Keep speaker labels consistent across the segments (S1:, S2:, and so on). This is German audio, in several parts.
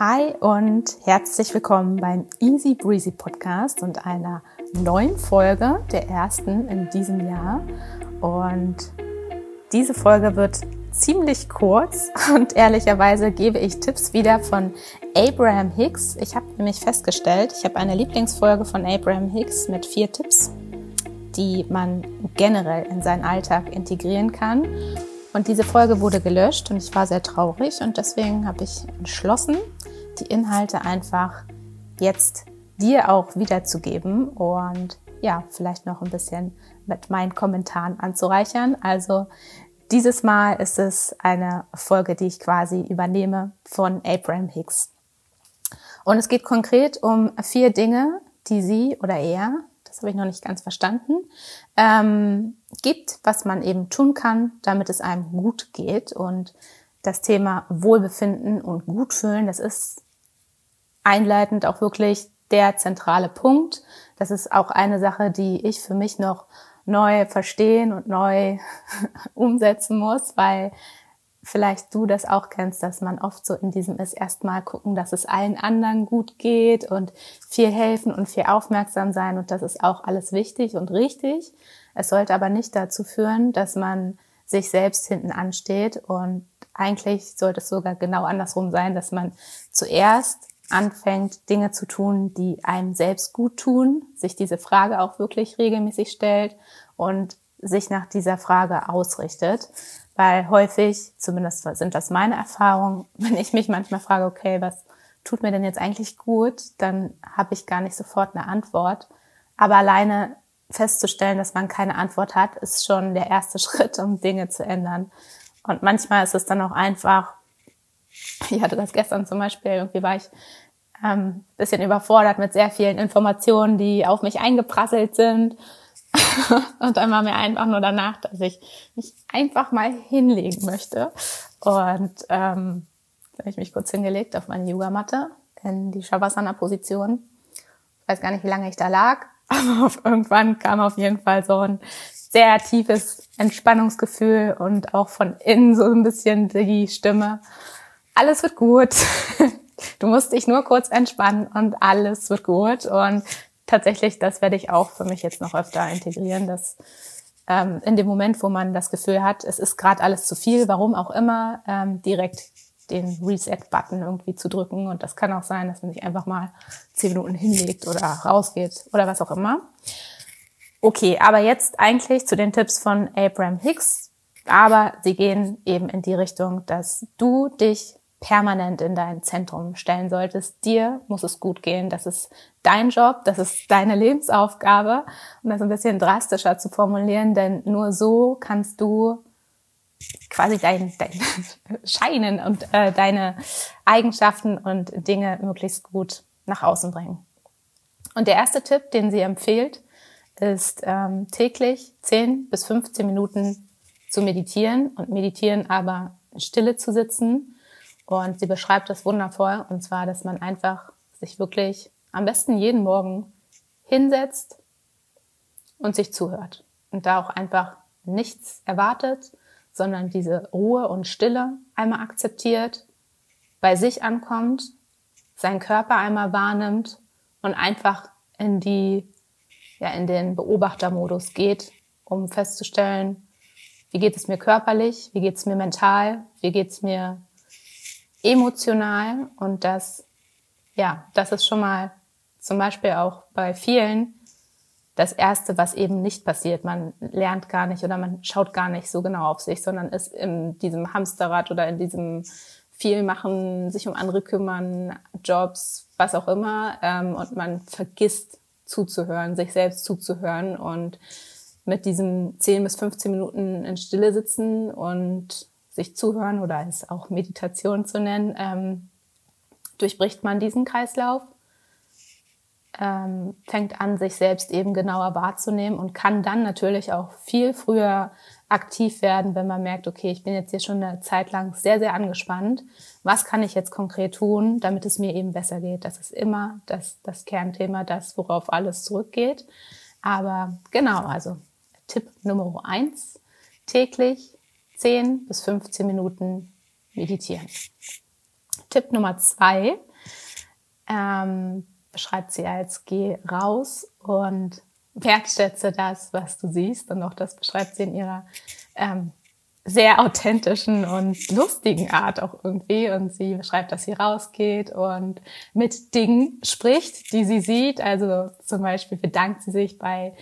S1: Hi und herzlich willkommen beim Easy Breezy Podcast und einer neuen Folge, der ersten in diesem Jahr. Und diese Folge wird ziemlich kurz und ehrlicherweise gebe ich Tipps wieder von Abraham Hicks. Ich habe nämlich festgestellt, ich habe eine Lieblingsfolge von Abraham Hicks mit vier Tipps, die man generell in seinen Alltag integrieren kann. Und diese Folge wurde gelöscht und ich war sehr traurig und deswegen habe ich entschlossen, die Inhalte einfach jetzt dir auch wiederzugeben und ja, vielleicht noch ein bisschen mit meinen Kommentaren anzureichern. Also dieses Mal ist es eine Folge, die ich quasi übernehme von Abraham Hicks. Und es geht konkret um vier Dinge, die sie oder er das habe ich noch nicht ganz verstanden, ähm, gibt, was man eben tun kann, damit es einem gut geht. Und das Thema Wohlbefinden und Gutfühlen, das ist einleitend auch wirklich der zentrale Punkt. Das ist auch eine Sache, die ich für mich noch neu verstehen und neu umsetzen muss, weil vielleicht du das auch kennst, dass man oft so in diesem ist, erstmal gucken, dass es allen anderen gut geht und viel helfen und viel aufmerksam sein und das ist auch alles wichtig und richtig. Es sollte aber nicht dazu führen, dass man sich selbst hinten ansteht und eigentlich sollte es sogar genau andersrum sein, dass man zuerst anfängt, Dinge zu tun, die einem selbst gut tun, sich diese Frage auch wirklich regelmäßig stellt und sich nach dieser Frage ausrichtet. Weil häufig, zumindest sind das meine Erfahrungen, wenn ich mich manchmal frage, okay, was tut mir denn jetzt eigentlich gut, dann habe ich gar nicht sofort eine Antwort. Aber alleine festzustellen, dass man keine Antwort hat, ist schon der erste Schritt, um Dinge zu ändern. Und manchmal ist es dann auch einfach, ich hatte das gestern zum Beispiel, irgendwie war ich ähm, bisschen überfordert mit sehr vielen Informationen, die auf mich eingeprasselt sind und dann war mir einfach nur danach, dass ich mich einfach mal hinlegen möchte. Und ähm, habe ich mich kurz hingelegt auf meine Yogamatte in die Shavasana-Position. Ich weiß gar nicht, wie lange ich da lag, aber irgendwann kam auf jeden Fall so ein sehr tiefes Entspannungsgefühl und auch von innen so ein bisschen die Stimme. Alles wird gut. Du musst dich nur kurz entspannen und alles wird gut. Und tatsächlich, das werde ich auch für mich jetzt noch öfter integrieren, dass ähm, in dem Moment, wo man das Gefühl hat, es ist gerade alles zu viel, warum auch immer, ähm, direkt den Reset-Button irgendwie zu drücken. Und das kann auch sein, dass man sich einfach mal zehn Minuten hinlegt oder rausgeht oder was auch immer. Okay, aber jetzt eigentlich zu den Tipps von Abraham Hicks. Aber sie gehen eben in die Richtung, dass du dich permanent in dein Zentrum stellen solltest. Dir muss es gut gehen. Das ist dein Job, das ist deine Lebensaufgabe. Um das ein bisschen drastischer zu formulieren, denn nur so kannst du quasi dein, dein Scheinen und äh, deine Eigenschaften und Dinge möglichst gut nach außen bringen. Und der erste Tipp, den sie empfiehlt, ist ähm, täglich 10 bis 15 Minuten zu meditieren und meditieren aber in Stille zu sitzen und sie beschreibt das wundervoll. Und zwar, dass man einfach sich wirklich am besten jeden Morgen hinsetzt und sich zuhört. Und da auch einfach nichts erwartet, sondern diese Ruhe und Stille einmal akzeptiert, bei sich ankommt, seinen Körper einmal wahrnimmt und einfach in die, ja, in den Beobachtermodus geht, um festzustellen, wie geht es mir körperlich, wie geht es mir mental, wie geht es mir emotional und das, ja, das ist schon mal zum Beispiel auch bei vielen das Erste, was eben nicht passiert. Man lernt gar nicht oder man schaut gar nicht so genau auf sich, sondern ist in diesem Hamsterrad oder in diesem viel machen, sich um andere kümmern, Jobs, was auch immer. Ähm, und man vergisst zuzuhören, sich selbst zuzuhören und mit diesem 10 bis 15 Minuten in Stille sitzen und sich zuhören oder es auch Meditation zu nennen, ähm, durchbricht man diesen Kreislauf, ähm, fängt an, sich selbst eben genauer wahrzunehmen und kann dann natürlich auch viel früher aktiv werden, wenn man merkt, okay, ich bin jetzt hier schon eine Zeit lang sehr, sehr angespannt. Was kann ich jetzt konkret tun, damit es mir eben besser geht? Das ist immer das, das Kernthema, das, worauf alles zurückgeht. Aber genau, also Tipp Nummer eins, täglich 10 bis 15 Minuten meditieren. Tipp Nummer zwei ähm, beschreibt sie als geh raus und wertschätze das, was du siehst. Und auch das beschreibt sie in ihrer ähm, sehr authentischen und lustigen Art auch irgendwie. Und sie beschreibt, dass sie rausgeht und mit Dingen spricht, die sie sieht. Also zum Beispiel bedankt sie sich bei,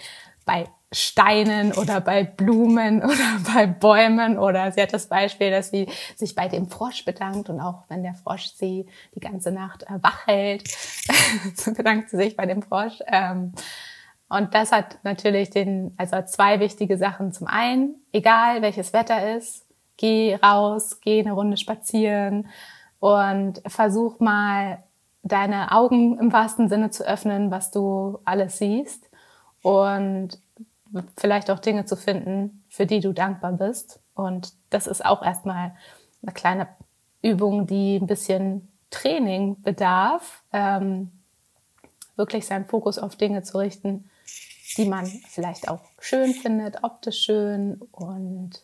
S1: bei Steinen oder bei Blumen oder bei Bäumen oder sie hat das Beispiel, dass sie sich bei dem Frosch bedankt und auch wenn der Frosch sie die ganze Nacht äh, wach hält, bedankt sie sich bei dem Frosch. Ähm, und das hat natürlich den, also zwei wichtige Sachen. Zum einen, egal welches Wetter ist, geh raus, geh eine Runde spazieren und versuch mal deine Augen im wahrsten Sinne zu öffnen, was du alles siehst und vielleicht auch Dinge zu finden, für die du dankbar bist. Und das ist auch erstmal eine kleine Übung, die ein bisschen Training bedarf, ähm, wirklich seinen Fokus auf Dinge zu richten, die man vielleicht auch schön findet, optisch schön und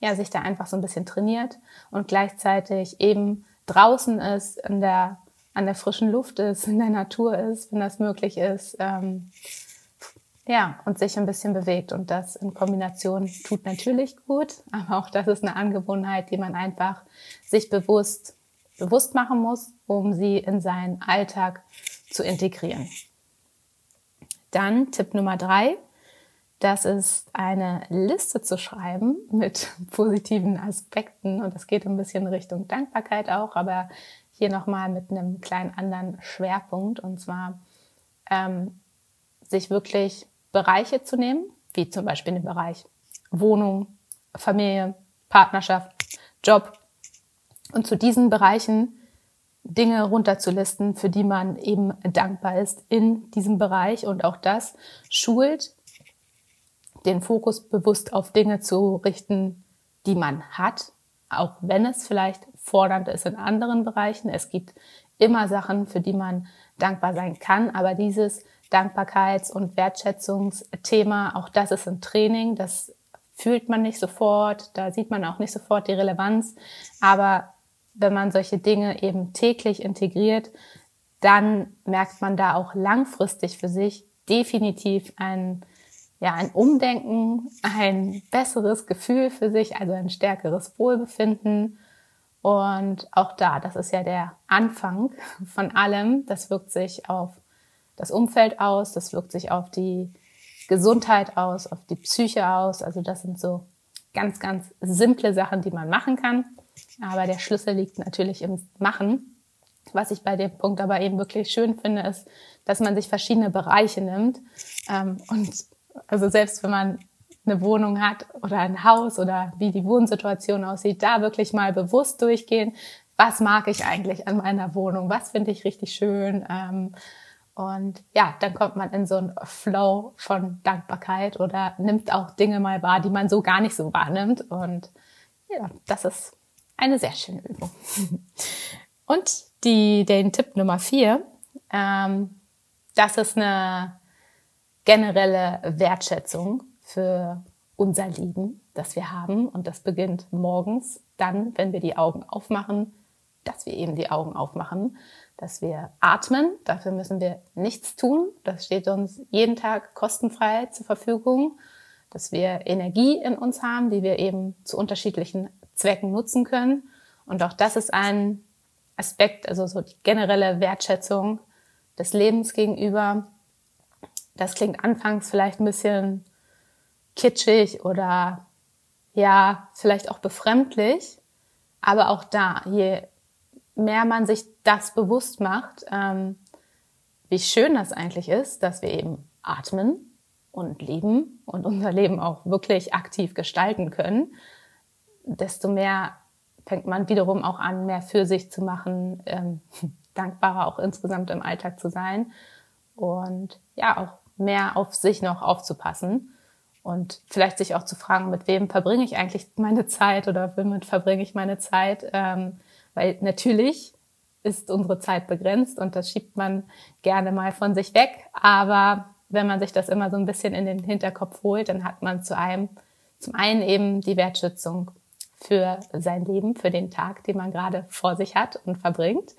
S1: ja, sich da einfach so ein bisschen trainiert und gleichzeitig eben draußen ist, in der, an der frischen Luft ist, in der Natur ist, wenn das möglich ist. Ähm, ja, und sich ein bisschen bewegt. Und das in Kombination tut natürlich gut, aber auch das ist eine Angewohnheit, die man einfach sich bewusst, bewusst machen muss, um sie in seinen Alltag zu integrieren. Dann Tipp Nummer drei. Das ist eine Liste zu schreiben mit positiven Aspekten. Und das geht ein bisschen Richtung Dankbarkeit auch, aber hier nochmal mit einem kleinen anderen Schwerpunkt. Und zwar ähm, sich wirklich Bereiche zu nehmen, wie zum Beispiel den Bereich Wohnung, Familie, Partnerschaft, Job. Und zu diesen Bereichen Dinge runterzulisten, für die man eben dankbar ist in diesem Bereich. Und auch das schult den Fokus bewusst auf Dinge zu richten, die man hat, auch wenn es vielleicht fordernd ist in anderen Bereichen. Es gibt immer Sachen, für die man dankbar sein kann, aber dieses Dankbarkeits- und Wertschätzungsthema, auch das ist ein Training, das fühlt man nicht sofort, da sieht man auch nicht sofort die Relevanz, aber wenn man solche Dinge eben täglich integriert, dann merkt man da auch langfristig für sich definitiv ein, ja, ein Umdenken, ein besseres Gefühl für sich, also ein stärkeres Wohlbefinden. Und auch da, das ist ja der Anfang von allem. Das wirkt sich auf das Umfeld aus, das wirkt sich auf die Gesundheit aus, auf die Psyche aus. Also das sind so ganz, ganz simple Sachen, die man machen kann. Aber der Schlüssel liegt natürlich im Machen. Was ich bei dem Punkt aber eben wirklich schön finde, ist, dass man sich verschiedene Bereiche nimmt. Ähm, und also selbst wenn man eine Wohnung hat oder ein Haus oder wie die Wohnsituation aussieht, da wirklich mal bewusst durchgehen, was mag ich eigentlich an meiner Wohnung, was finde ich richtig schön. Und ja, dann kommt man in so einen Flow von Dankbarkeit oder nimmt auch Dinge mal wahr, die man so gar nicht so wahrnimmt. Und ja, das ist eine sehr schöne Übung. Und die, den Tipp Nummer vier, ähm, das ist eine generelle Wertschätzung für unser Leben, das wir haben. Und das beginnt morgens, dann, wenn wir die Augen aufmachen, dass wir eben die Augen aufmachen, dass wir atmen. Dafür müssen wir nichts tun. Das steht uns jeden Tag kostenfrei zur Verfügung. Dass wir Energie in uns haben, die wir eben zu unterschiedlichen Zwecken nutzen können. Und auch das ist ein Aspekt, also so die generelle Wertschätzung des Lebens gegenüber. Das klingt anfangs vielleicht ein bisschen kitschig oder ja, vielleicht auch befremdlich. Aber auch da, je mehr man sich das bewusst macht, ähm, wie schön das eigentlich ist, dass wir eben atmen und leben und unser Leben auch wirklich aktiv gestalten können, desto mehr fängt man wiederum auch an, mehr für sich zu machen, ähm, dankbarer auch insgesamt im Alltag zu sein und ja, auch mehr auf sich noch aufzupassen und vielleicht sich auch zu fragen, mit wem verbringe ich eigentlich meine Zeit oder womit verbringe ich meine Zeit, ähm, weil natürlich ist unsere Zeit begrenzt und das schiebt man gerne mal von sich weg, aber wenn man sich das immer so ein bisschen in den Hinterkopf holt, dann hat man zu einem, zum einen eben die Wertschätzung für sein Leben, für den Tag, den man gerade vor sich hat und verbringt.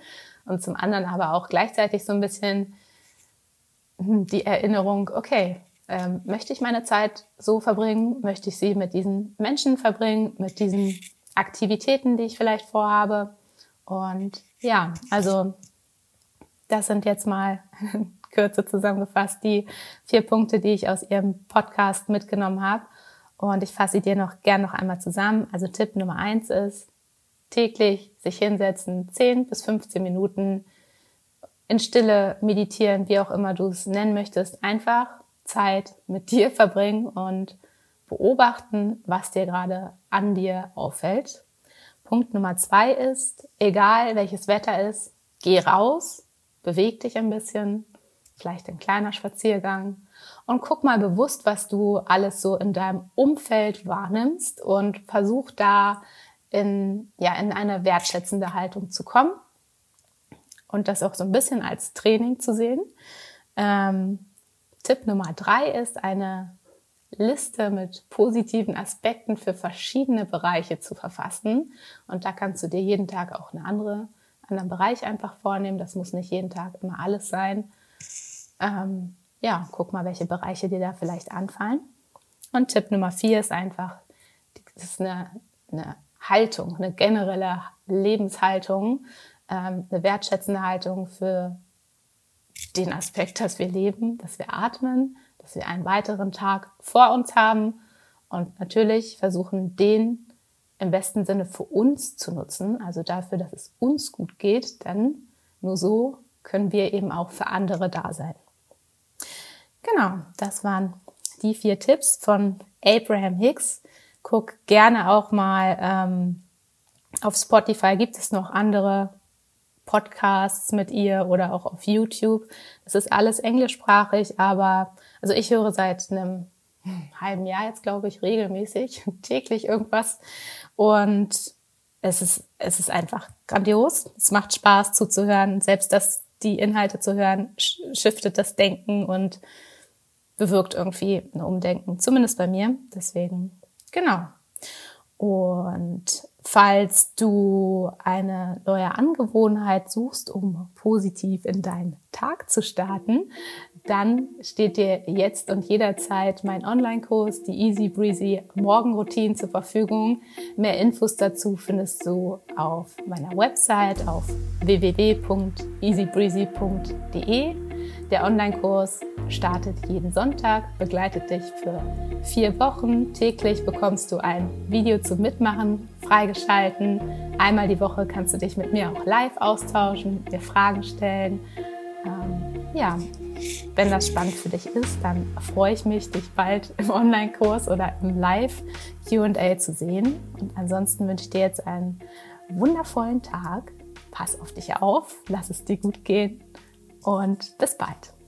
S1: Und zum anderen aber auch gleichzeitig so ein bisschen hm, die Erinnerung, okay, ähm, möchte ich meine Zeit so verbringen? Möchte ich sie mit diesen Menschen verbringen, mit diesen Aktivitäten, die ich vielleicht vorhabe? Und ja, also das sind jetzt mal Kürze zusammengefasst die vier Punkte, die ich aus Ihrem Podcast mitgenommen habe. Und ich fasse sie dir noch gern noch einmal zusammen. Also Tipp Nummer eins ist, täglich sich hinsetzen, 10 bis 15 Minuten in Stille meditieren, wie auch immer du es nennen möchtest. Einfach Zeit mit dir verbringen und beobachten, was dir gerade an dir auffällt. Punkt Nummer zwei ist, egal welches Wetter ist, geh raus, beweg dich ein bisschen, vielleicht ein kleiner Spaziergang und guck mal bewusst, was du alles so in deinem Umfeld wahrnimmst und versuch da in, ja, in eine wertschätzende Haltung zu kommen und das auch so ein bisschen als Training zu sehen. Ähm, Tipp Nummer drei ist eine Liste mit positiven Aspekten für verschiedene Bereiche zu verfassen. Und da kannst du dir jeden Tag auch eine andere, anderen Bereich einfach vornehmen. Das muss nicht jeden Tag immer alles sein. Ähm, ja, guck mal, welche Bereiche dir da vielleicht anfallen. Und Tipp Nummer vier ist einfach, das ist eine, eine Haltung, eine generelle Lebenshaltung, ähm, eine wertschätzende Haltung für den Aspekt, dass wir leben, dass wir atmen, dass wir einen weiteren Tag vor uns haben und natürlich versuchen, den im besten Sinne für uns zu nutzen, also dafür, dass es uns gut geht, denn nur so können wir eben auch für andere da sein. Genau, das waren die vier Tipps von Abraham Hicks. Guck gerne auch mal ähm, auf Spotify gibt es noch andere Podcasts mit ihr oder auch auf YouTube. Es ist alles englischsprachig, aber also ich höre seit einem halben Jahr jetzt, glaube ich, regelmäßig, täglich irgendwas. Und es ist, es ist einfach grandios. Es macht Spaß zuzuhören. Selbst das, die Inhalte zu hören, shiftet das Denken und bewirkt irgendwie ein Umdenken. Zumindest bei mir. Deswegen, genau. Und falls du eine neue Angewohnheit suchst, um positiv in deinen Tag zu starten, dann steht dir jetzt und jederzeit mein Online-Kurs, die Easy Breezy Morgenroutine zur Verfügung. Mehr Infos dazu findest du auf meiner Website auf www.easybreezy.de. Der Online-Kurs startet jeden Sonntag, begleitet dich für vier Wochen. Täglich bekommst du ein Video zum Mitmachen freigeschalten. Einmal die Woche kannst du dich mit mir auch live austauschen, mir Fragen stellen. Ähm, ja, wenn das spannend für dich ist, dann freue ich mich, dich bald im Online-Kurs oder im Live-QA zu sehen. Und ansonsten wünsche ich dir jetzt einen wundervollen Tag. Pass auf dich auf, lass es dir gut gehen und bis bald.